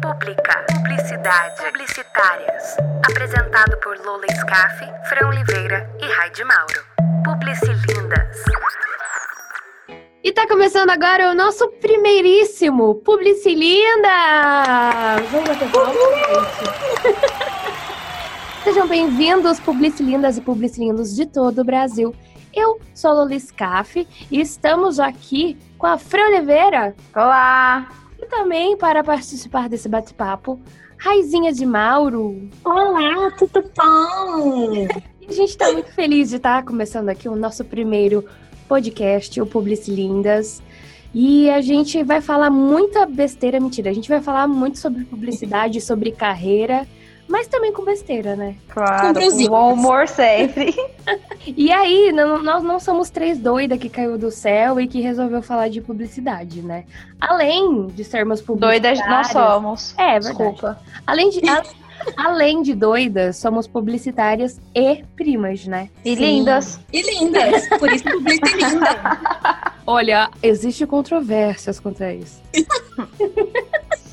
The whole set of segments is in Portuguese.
Pública. Publicidade. Publicitárias. Apresentado por Lola Scaff, Fran Oliveira e Raide Mauro. Publicilindas. E tá começando agora o nosso primeiríssimo Publicilinda! Vamos bater. Sejam bem-vindos, Publicilindas e Publicilindos de todo o Brasil. Eu sou a Lola Scaff e estamos aqui com a Fran Oliveira. Olá! E também para participar desse bate-papo, Raizinha de Mauro. Olá, tudo bom? A gente está muito feliz de estar começando aqui o nosso primeiro podcast, o Publicilindas. E a gente vai falar muita besteira, mentira. A gente vai falar muito sobre publicidade, sobre carreira, mas também com besteira, né? Claro, Com bom humor sempre. E aí, não- nós não somos três doidas que caiu do céu e que resolveu falar de publicidade, né? Além de sermos publicitários... Doidas nós somos. É, verdade. Desculpa. Além de, a- além de doidas, somos publicitárias e primas, né? E Sim. lindas. E lindas, por isso publica linda. Olha, existe controvérsias contra isso.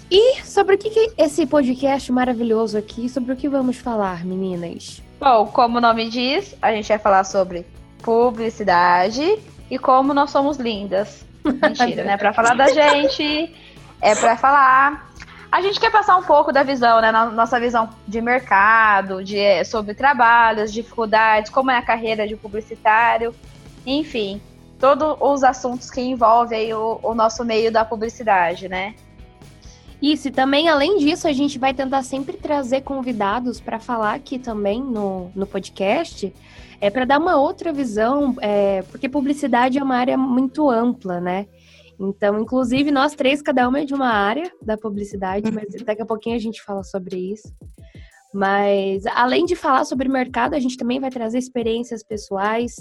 E sobre o que, que esse podcast maravilhoso aqui, sobre o que vamos falar, meninas? Bom, como o nome diz, a gente vai falar sobre publicidade e como nós somos lindas. Mentira, né? Pra falar da gente, é pra falar. A gente quer passar um pouco da visão, né? Nossa visão de mercado, de, eh, sobre trabalhos, dificuldades, como é a carreira de publicitário, enfim, todos os assuntos que envolvem o, o nosso meio da publicidade, né? Isso, e também, além disso, a gente vai tentar sempre trazer convidados para falar aqui também no, no podcast, é para dar uma outra visão, é, porque publicidade é uma área muito ampla, né? Então, inclusive, nós três, cada uma é de uma área da publicidade, mas daqui a pouquinho a gente fala sobre isso. Mas, além de falar sobre mercado, a gente também vai trazer experiências pessoais,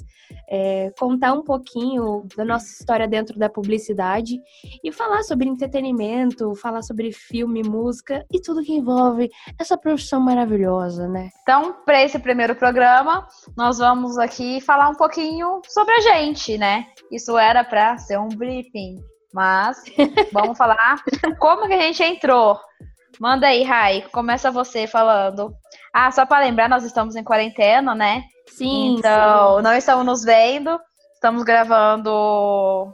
é, contar um pouquinho da nossa história dentro da publicidade e falar sobre entretenimento, falar sobre filme, música e tudo que envolve essa profissão maravilhosa, né? Então, para esse primeiro programa, nós vamos aqui falar um pouquinho sobre a gente, né? Isso era para ser um briefing, mas vamos falar como que a gente entrou. Manda aí, Rai, começa você falando. Ah, só para lembrar, nós estamos em quarentena, né? Sim, então, não estamos nos vendo, estamos gravando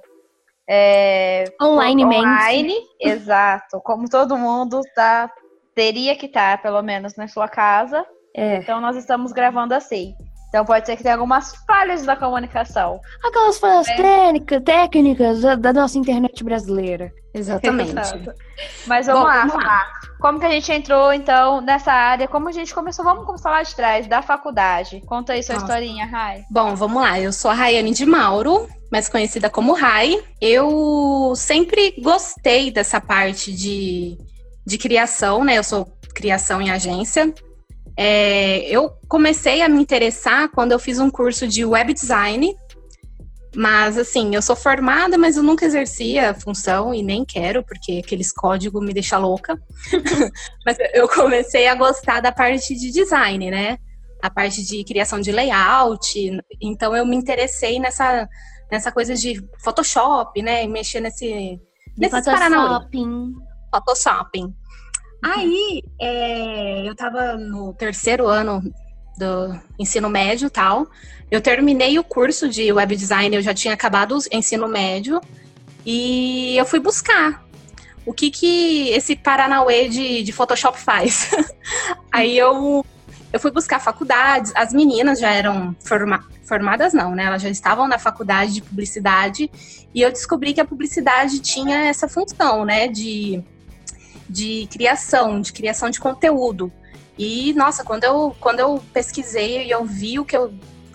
é, Online, online, exato. Como todo mundo tá, teria que estar, pelo menos, na sua casa. É. Então nós estamos gravando assim. Então pode ser que tenha algumas falhas da comunicação. Aquelas falhas É. técnicas, técnicas da, da nossa internet brasileira. Exatamente. Exato. Mas vamos Bom, lá, vamos lá. Como que a gente entrou, então, nessa área? Como a gente começou? Vamos começar lá de trás, da faculdade. Conta aí sua Nossa. historinha, Rai. Bom, vamos lá. Eu sou a Rayane de Mauro, mais conhecida como Rai. Eu sempre gostei dessa parte de, de criação, né? Eu sou criação em agência. É, eu comecei a me interessar quando eu fiz um curso de web design. Mas, assim, eu sou formada, mas eu nunca exerci a função e nem quero, porque aqueles códigos me deixam louca. mas eu comecei a gostar da parte de design, né? a parte de criação de layout. Então eu me interessei nessa, nessa coisa de Photoshop, né? E mexer nesse, nesses paranauê. Shopping. Photoshopping. Aí é, eu tava no terceiro ano do ensino médio tal. Eu terminei o curso de web design, eu já tinha acabado o ensino médio e eu fui buscar o que que esse Paranauê de, de Photoshop faz. Aí eu, eu fui buscar faculdades, as meninas já eram forma, formadas não, né? Elas já estavam na faculdade de publicidade e eu descobri que a publicidade tinha essa função, né? De, de criação, de criação de conteúdo. E, nossa, quando eu, quando eu pesquisei e eu vi o que eu.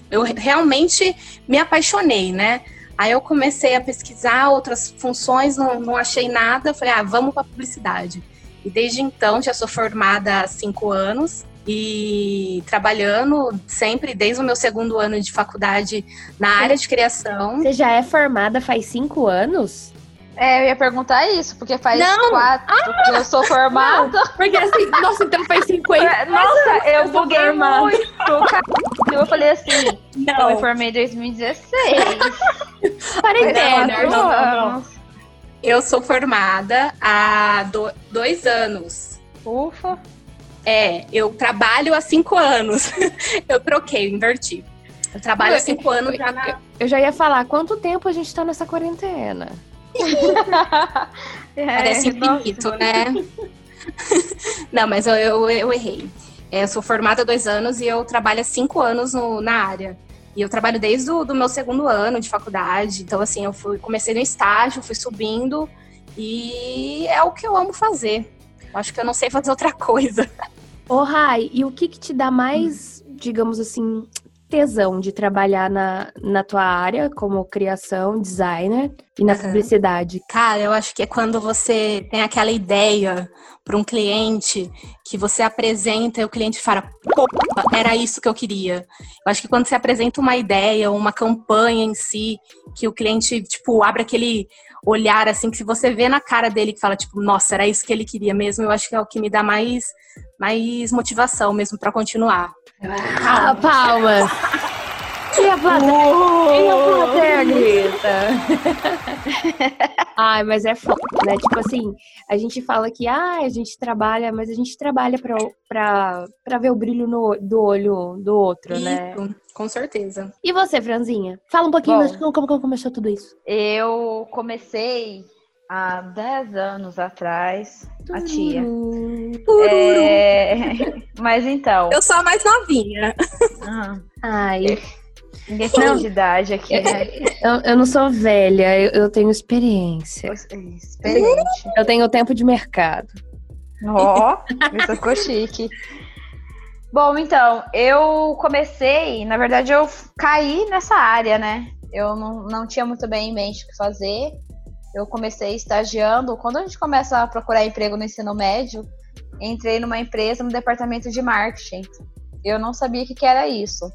Eu realmente me apaixonei, né? Aí eu comecei a pesquisar outras funções, não, não achei nada. Falei, ah, vamos para publicidade. E desde então já sou formada há cinco anos e trabalhando sempre, desde o meu segundo ano de faculdade, na área de criação. Você já é formada faz cinco anos? É, eu ia perguntar isso, porque faz Não! quatro que eu sou formada. Porque assim, nossa, então faz 50. Nossa, eu buguei formada. muito. Eu falei assim, eu me Não, formei em 2016. Quarentena, não, não, não. Eu sou formada há do, dois anos. Ufa! É, eu trabalho há cinco anos. eu troquei, inverti. Eu trabalho há cinco anos já na. Eu já ia falar, quanto tempo a gente tá nessa quarentena? É, Parece infinito, né? Não, mas eu, eu, eu errei. É, eu sou formada há dois anos e eu trabalho há cinco anos no- na área. E eu trabalho desde o do meu segundo ano de faculdade. Então, assim, eu fui, comecei no estágio, fui subindo. E é o que eu amo fazer. Eu Acho que eu não sei fazer outra coisa. Ô, Rai, e o que que te dá mais, digamos assim, tesão de trabalhar na, na tua área como criação, designer e na Aham. publicidade? Cara, eu acho que é quando você tem aquela ideia para um cliente que você apresenta e o cliente fala, pô, era isso que eu queria. Eu acho que quando você apresenta uma ideia, uma campanha em si, que o cliente, tipo, abre aquele olhar assim que se você vê na cara dele que fala, tipo, nossa, era isso que ele queria mesmo, eu acho que é o que me dá mais, mais motivação mesmo para continuar. Ah, palmas! E a plateia, e a plateia grita. Ai, mas é foda, né? Tipo assim, a gente fala que ah, a gente trabalha, mas a gente trabalha pra, pra, pra ver o brilho no, do olho do outro, né? Isso, com certeza. E você, Franzinha? Fala um pouquinho Bom. como, como começou tudo isso. Eu comecei há 10 anos atrás, a tia. É, Mas então. Eu sou a mais novinha. ah, Ai, Ninguém tem de idade aqui, né? eu, eu não sou velha, eu, eu tenho experiência. Experiente. Eu tenho tempo de mercado. Ó, isso ficou chique. Bom, então, eu comecei, na verdade, eu caí nessa área, né? Eu não, não tinha muito bem em mente o que fazer. Eu comecei estagiando. Quando a gente começa a procurar emprego no ensino médio, entrei numa empresa no departamento de marketing. Eu não sabia o que, que era isso.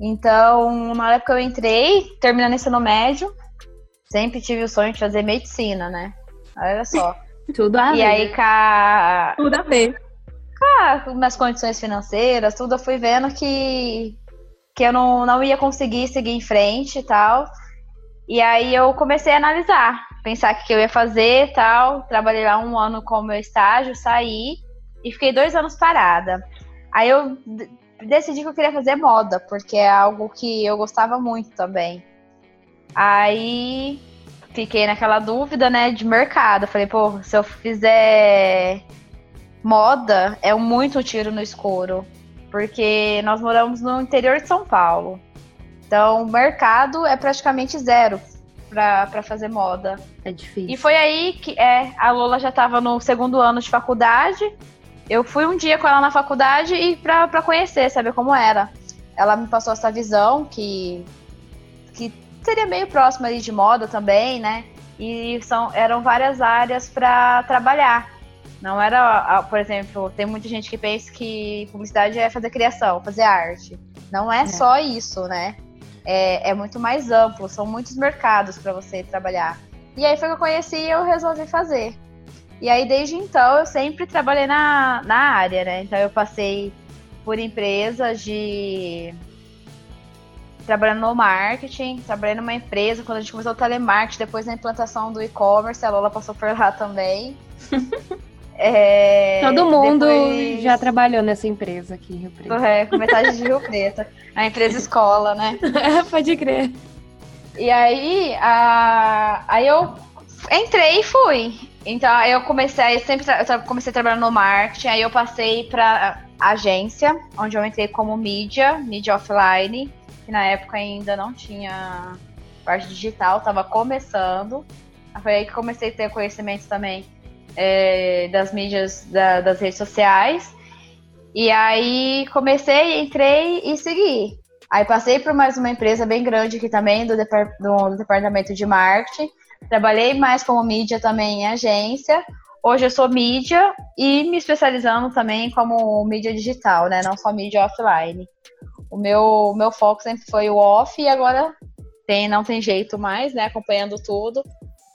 Então, na época eu entrei, terminando o ensino médio, sempre tive o sonho de fazer medicina, né? Olha só. Tudo a E ver. aí, ca... Tudo a ver. ah, nas condições financeiras, tudo, eu fui vendo que, que eu não, não ia conseguir seguir em frente e tal. E aí eu comecei a analisar, pensar o que eu ia fazer tal. Trabalhei lá um ano como meu estágio, saí e fiquei dois anos parada. Aí eu decidi que eu queria fazer moda, porque é algo que eu gostava muito também. Aí fiquei naquela dúvida, né, de mercado. Falei, pô, se eu fizer moda, é muito tiro no escuro. Porque nós moramos no interior de São Paulo. Então, o mercado é praticamente zero para fazer moda. É difícil. E foi aí que é, a Lola já estava no segundo ano de faculdade. Eu fui um dia com ela na faculdade e pra conhecer, saber como era. Ela me passou essa visão que, que seria meio próxima ali de moda também, né? E são, eram várias áreas para trabalhar. Não era, por exemplo, tem muita gente que pensa que publicidade é fazer criação, fazer arte. Não é, só isso, né? É, é muito mais amplo, são muitos mercados para você trabalhar. E aí foi que eu conheci e eu resolvi fazer. E aí, desde então, eu sempre trabalhei na, na área, né? Então, eu passei por empresas de. Trabalhando no marketing, trabalhei numa empresa quando a gente começou o telemarketing, depois na implantação do e-commerce, a Lola passou por lá também. É, Todo mundo depois- já trabalhou nessa empresa aqui em Rio Preto. É, com metade de Rio Preto. A empresa escola, né? Pode crer. E aí, a... aí eu entrei e fui. Então, eu comecei, eu sempre tra- eu comecei trabalhando no marketing, aí eu passei para agência, onde eu entrei como mídia, mídia offline, que na época ainda não tinha parte digital, estava começando. Foi aí que comecei a ter conhecimento também é, das mídias, da- das redes sociais. E aí comecei, entrei e segui. Aí passei por mais uma empresa bem grande aqui também, do, do- do departamento de marketing. Trabalhei mais como mídia também em agência. Hoje eu sou mídia e me especializando também como mídia digital, né? Não só mídia offline. O meu, meu foco sempre foi o off e agora tem, não tem jeito mais, né? Acompanhando tudo.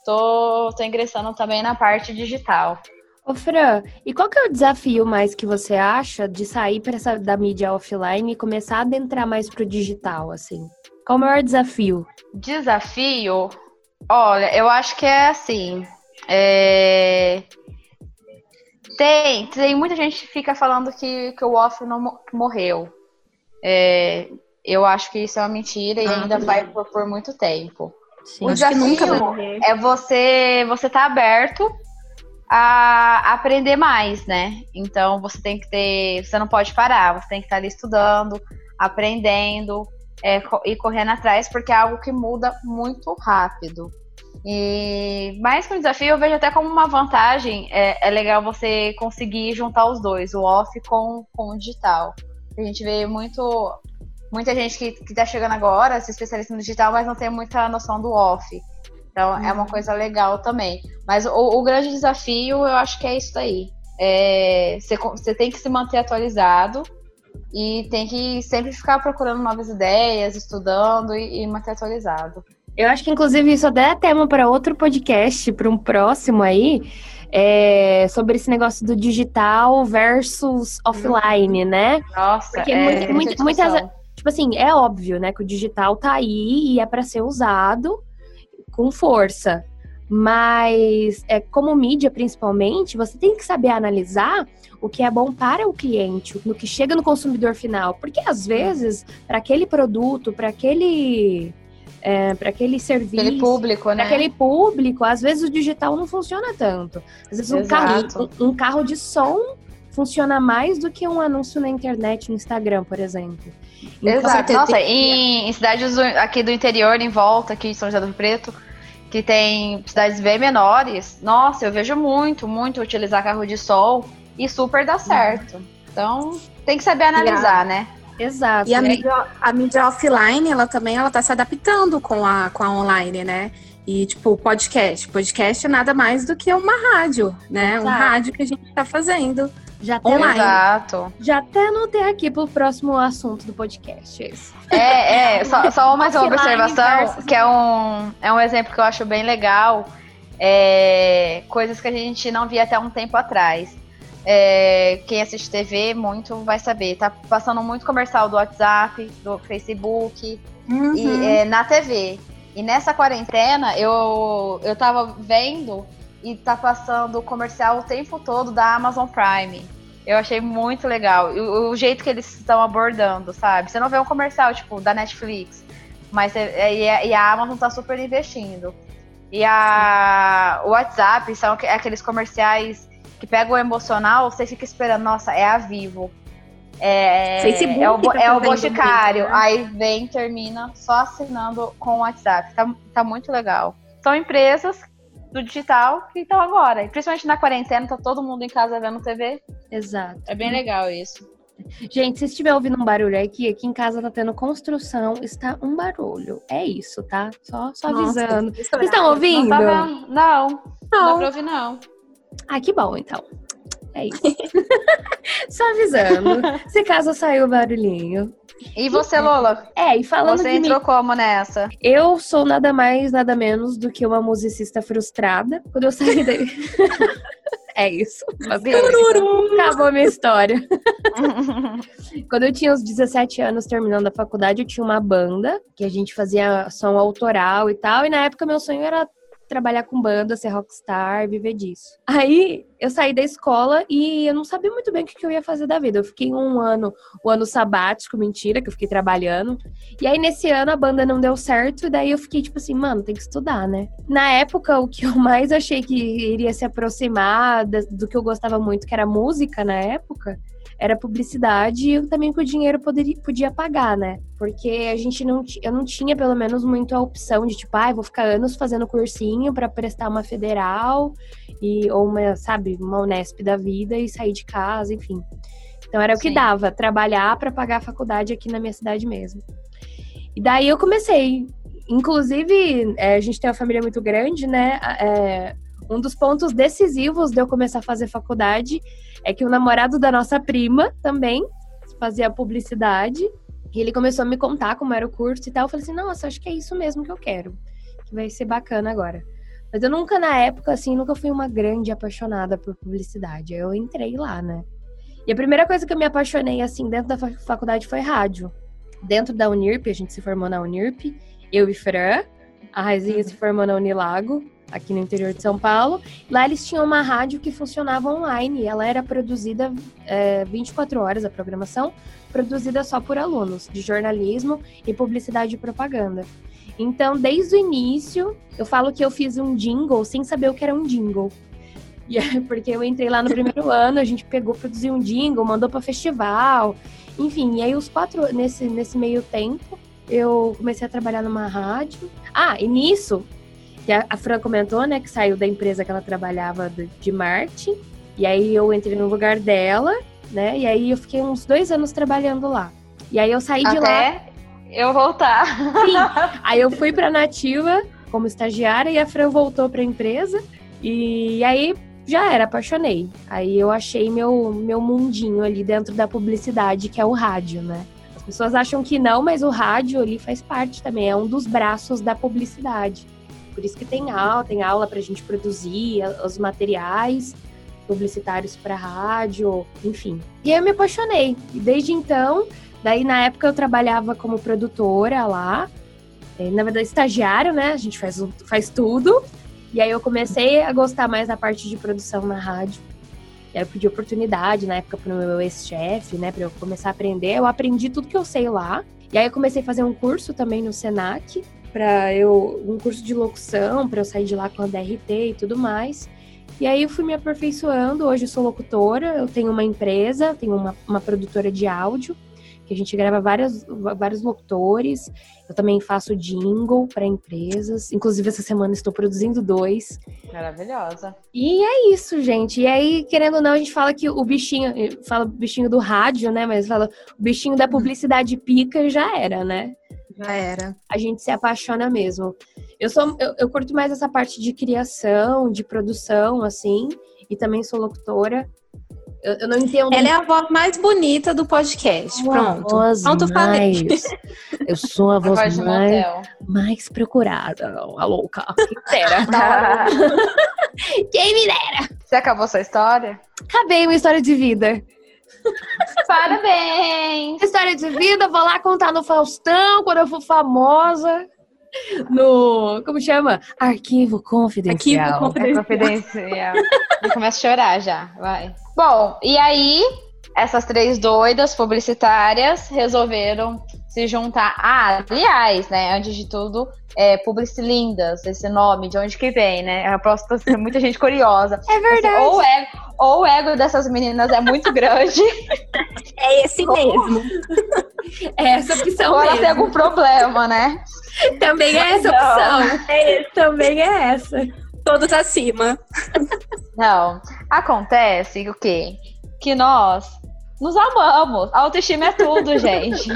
Tô, tô ingressando também na parte digital. Ô, Fran, e qual que é o desafio mais que você acha de sair pra essa, da mídia offline e começar a adentrar mais pro digital, assim? Qual o maior desafio? Desafio, Olha, eu acho que é assim. É... Tem, tem muita gente que fica falando que, que o off não morreu. É, eu acho que isso é uma mentira e ah, ainda vai por, por, muito tempo. Sim, o desafio é você você tá aberto a aprender mais, né? Então você tem que ter, você não pode parar, você tem que estar ali estudando, aprendendo é, e correndo atrás, porque é algo que muda muito rápido. E mais que um desafio, eu vejo até como uma vantagem. É, é legal você conseguir juntar os dois, o off com, com o digital. A gente vê muito muita gente que, está chegando agora, se especialista no digital, mas não tem muita noção do off. Então uhum. é uma uhum. coisa legal também. Mas o, o, grande desafio, eu acho que é isso aí. É, você tem que se manter atualizado e tem que sempre ficar procurando novas ideias, estudando e, e manter atualizado. Eu acho que, inclusive, isso até é tema para outro podcast, para um próximo aí, é, sobre esse negócio do digital versus offline, né? Nossa, Porque é, muitas, muitas, tipo assim, é óbvio, né, que o digital tá aí e é para ser usado com força. Mas, é, como mídia, principalmente, você tem que saber analisar o que é bom para o cliente, no que chega no consumidor final. Porque, às vezes, para aquele produto, para aquele é, para aquele serviço. Aquele público, né? aquele público, às vezes o digital não funciona tanto. Às vezes um carro, um, um, carro de som funciona mais do que um anúncio na internet, no Instagram, por exemplo. Então, Exato. Nossa, em, em, cidades aqui do interior, em volta, aqui de São José do Rio Preto, que tem cidades bem menores, nossa, eu vejo muito, muito utilizar carro de sol e super dá certo. Então, tem que saber analisar, né? Exato. E a, mídia, a mídia offline, ela também ela tá se adaptando com a, com a online, né? E, tipo, podcast. Podcast é nada mais do que uma rádio, né? Exato. Um rádio que a gente tá fazendo. Já até, online. Exato. Já até anotei aqui pro próximo assunto do podcast. Esse. É, é. Só, só mais uma observação, que é um, é um exemplo que eu acho bem legal. É, coisas que a gente não via até um tempo atrás. É, quem assiste TV muito vai saber. Tá passando muito comercial do WhatsApp, do Facebook uhum. e é, na TV. E nessa quarentena eu, eu tava vendo e tá passando comercial o tempo todo da Amazon Prime. Eu achei muito legal. O, o jeito que eles estão abordando, sabe? Você não vê um comercial, tipo, da Netflix. Mas é, e, a, e a Amazon tá super investindo. E a, o WhatsApp são aqueles comerciais que pega o emocional, você fica esperando, nossa, é a Vivo. É, Facebook é o, é o Boticário. Né? Aí vem, termina só assinando com o WhatsApp. Tá, tá muito legal. São empresas do digital que estão agora. E principalmente na quarentena, tá todo mundo em casa vendo TV. Exato. É bem legal isso. Gente, se estiver ouvindo um barulho aqui, aqui em casa tá tendo construção, está um barulho. É isso, tá? Só, só avisando. Nossa, Vocês estão ouvindo? Não, tá não, não, não dá pra ouvir, não. Ah, que bom, então. É isso. Só avisando. Se caso saiu o barulhinho. E você, Lola? É, e falando Você entrou mim, como nessa? Eu sou nada mais, nada menos do que uma musicista frustrada. Quando eu saí daí. é isso. Acabou a minha história. Quando eu tinha uns 17 anos terminando a faculdade, eu tinha uma banda que a gente fazia som autoral e tal. E na época meu sonho era trabalhar com banda, ser rockstar, viver disso. Aí eu saí da escola e eu não sabia muito bem o que eu ia fazer da vida. Eu fiquei um ano, o um ano sabático, mentira, que eu fiquei trabalhando. E aí nesse ano a banda não deu certo, e daí eu fiquei tipo assim, mano, tem que estudar, né? Na época, o que eu mais achei que iria se aproximar do que eu gostava muito, que era música na época, era publicidade e também com o dinheiro poderia, podia pagar, né? Porque a gente não, eu não tinha pelo menos muito a opção de tipo, ah, vou ficar anos fazendo cursinho para prestar uma federal e ou uma, sabe, uma Unesp da vida e sair de casa, enfim. Então era o que dava, trabalhar para pagar a faculdade aqui na minha cidade mesmo. E daí eu comecei. Inclusive, é, a gente tem uma família muito grande, né? É, um dos pontos decisivos de eu começar a fazer faculdade é que o namorado da nossa prima também fazia publicidade. E ele começou a me contar como era o curso e tal. Eu falei assim, nossa, acho que é isso mesmo que eu quero. Que vai ser bacana agora. Mas eu nunca, na época, assim, nunca fui uma grande apaixonada por publicidade. Eu entrei lá, né? E a primeira coisa que eu me apaixonei, assim, dentro da faculdade foi rádio. Dentro da Unirp, a gente se formou na Unirp, eu e Fran. A Raizinha se formou na Unilago, aqui no interior de São Paulo. Lá eles tinham uma rádio que funcionava online. ela era produzida é, 24 horas, a programação, produzida só por alunos de jornalismo e publicidade e propaganda. Então, desde o início, eu falo que eu fiz um jingle sem saber o que era um jingle. E é porque eu entrei lá no primeiro ano, a gente pegou, produziu um jingle, mandou para festival, enfim. E aí os quatro nesse nesse meio tempo, eu comecei a trabalhar numa rádio. Ah, e nisso, que a, a Fran comentou, né, que saiu da empresa que ela trabalhava de, de marketing. E aí eu entrei no lugar dela, né? E aí eu fiquei uns dois anos trabalhando lá. E aí eu saí Até de lá. Eu voltar. Sim. Aí eu fui para Nativa como estagiária e a Fran voltou para a empresa. E aí já era, apaixonei. Aí eu achei meu, meu mundinho ali dentro da publicidade, que é o rádio, né? As pessoas acham que não, mas o rádio ali faz parte também, é um dos braços da publicidade. Por isso que tem aula, tem aula pra gente produzir os materiais publicitários para rádio, enfim. E aí eu me apaixonei. E desde então, daí na época eu trabalhava como produtora lá, eh, na verdade estagiário, né? A gente faz, faz tudo. E aí eu comecei a gostar mais da parte de produção na rádio. E aí eu pedi oportunidade na época pro meu ex-chefe, né, para eu começar a aprender. Eu aprendi tudo que eu sei lá. E aí eu comecei a fazer um curso também no Senac, para eu um curso de locução, para eu sair de lá com a DRT e tudo mais. E aí eu fui me aperfeiçoando. Hoje eu sou locutora, eu tenho uma empresa, tenho uma, uma produtora de áudio que a gente grava várias, vários locutores. Eu também faço jingle para empresas. Inclusive, essa semana estou produzindo dois. Maravilhosa. E é isso, gente. E aí, querendo ou não, a gente fala que o bichinho, fala bichinho do rádio, né? Mas fala o bichinho da publicidade pica já era, né? Já era. A gente se apaixona mesmo. Eu sou, eu, eu curto mais essa parte de criação, de produção, assim, e também sou locutora. Eu, eu, não entendo. Ela é a voz mais bonita do podcast. Uma Pronto. Voz Pronto, falei. Eu sou a voz, a voz mais, mais procurada. A louca. Quem dera. Quem me dera. Você acabou sua história? Acabei uma história de vida. Parabéns! História de vida, vou lá contar no Faustão quando eu for famosa no. Como chama? Arquivo confidencial. Arquivo confidencial. É confidencial. eu começo a chorar já, vai. Bom, e aí, essas três doidas publicitárias resolveram se juntar. Ah, aliás, né, antes de tudo, é Publicilindas, esse nome, de onde que vem, né? Eu aposto que muita gente curiosa. É verdade. Assim, ou, é, ou o ego dessas meninas é muito grande. É esse mesmo. É essa opção ou mesmo. tem algum problema, né? Também é essa opção. É, também é essa. Todos acima. Não. Acontece o quê? Que nós nos amamos. A autoestima é tudo, gente.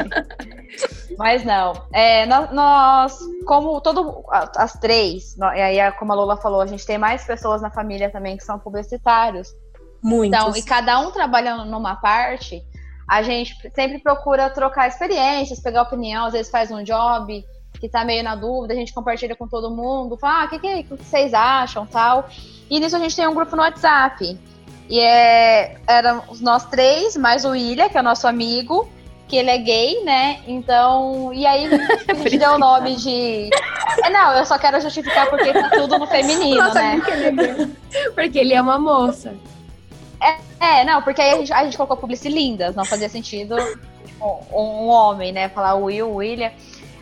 Mas não. É, nós, como todo, as três, e aí, como a Lola falou, a gente tem mais pessoas na família também que são publicitários. Muitos. Então, e cada um trabalhando numa parte, a gente sempre procura trocar experiências, pegar opinião, às vezes faz um job que tá meio na dúvida, a gente compartilha com todo mundo, fala, ah, o que, que, que, vocês acham, tal. E nisso a gente tem um grupo no WhatsApp. E é, éramos nós três, mais o William, que é o nosso amigo, que ele é gay, né? Então, e aí a gente deu o nome de. É, não, eu só quero justificar porque tá tudo no feminino, Nossa, né? Porque ele é uma moça. É, é não, porque aí a gente, a gente colocou publicilindas, não fazia sentido tipo, um homem, né? Falar Will, William.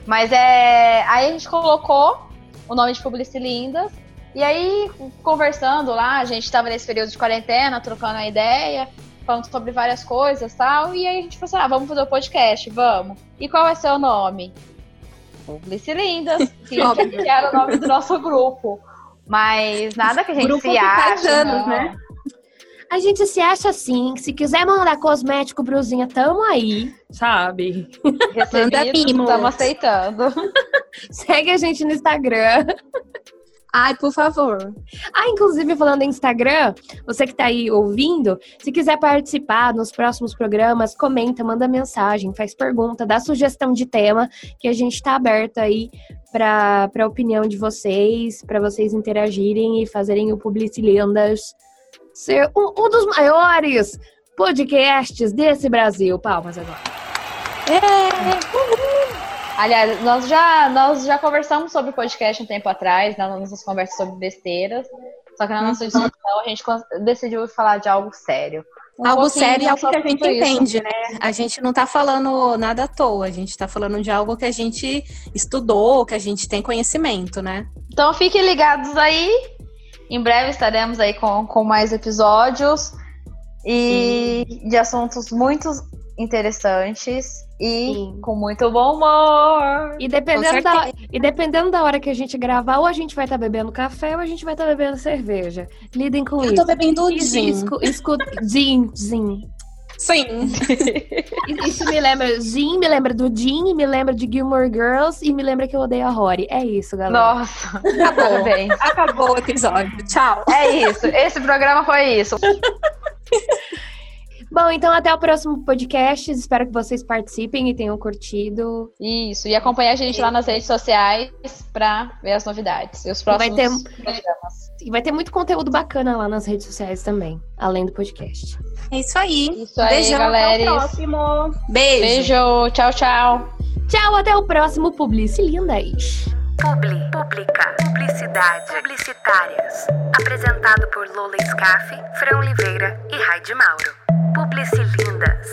Mas é. Aí a gente colocou o nome de Publicilindas. E aí, conversando lá, a gente estava nesse período de quarentena, trocando a ideia, falando sobre várias coisas tal. E aí a gente falou assim: ah, vamos fazer o um podcast, vamos. E qual ser o nome? Publicilindas, que, que era o nome do nosso grupo. Mas nada que a gente grupo se acha. Anos, né? A gente se acha assim, se quiser mandar cosmético, brusinha, tamo aí, sabe? Recebido, estamos aceitando. Segue a gente no Instagram. Ai, por favor. Ah, inclusive, falando em Instagram, você que tá aí ouvindo, se quiser participar nos próximos programas, comenta, manda mensagem, faz pergunta, dá sugestão de tema, que a gente tá aberto aí para a opinião de vocês, para vocês interagirem e fazerem o Publicilendas ser um, um dos maiores podcasts desse Brasil. Palmas agora. É, Aliás, nós já, nós já conversamos sobre o podcast um tempo atrás, nas nossas conversas sobre besteiras. Só que na nossa discussão a gente decidiu falar de algo sério. Um algo sério é algo que a gente entende, isso. né? A gente não tá falando nada à toa, a gente tá falando de algo que a gente estudou, que a gente tem conhecimento, né? Então fiquem ligados aí. Em breve estaremos aí com, com mais episódios e Sim. de assuntos muito interessantes e Sim. com muito bom humor. E dependendo, da, e dependendo da hora que a gente gravar, ou a gente vai estar tá bebendo café ou a gente vai estar tá bebendo cerveja. Lidem com Eu isso. Eu tô bebendo gin. Escuta, gin, gin. Sim. Isso me lembra, Jim me lembra do Jim, me lembra de Gilmore Girls e me lembra que eu odeio a Rory. É isso, galera. Nossa, acabou. bem. Acabou o episódio. Tchau. É isso. Esse programa foi isso. Bom, então até o próximo podcast. Espero que vocês participem e tenham curtido. Isso, e acompanhe a gente lá nas redes sociais para ver as novidades e os próximos vai ter, programas. E vai ter muito conteúdo bacana lá nas redes sociais também, além do podcast. É isso aí. Isso aí, Beijão, galera. Até o próximo. Beijo. Beijo. Tchau, tchau. Tchau, até o próximo Publice Lindas. Publi, Publica, Publicidade, Publicitárias. Apresentado por Lola Scaff, Fran Oliveira e Raide Mauro. Publicilindas.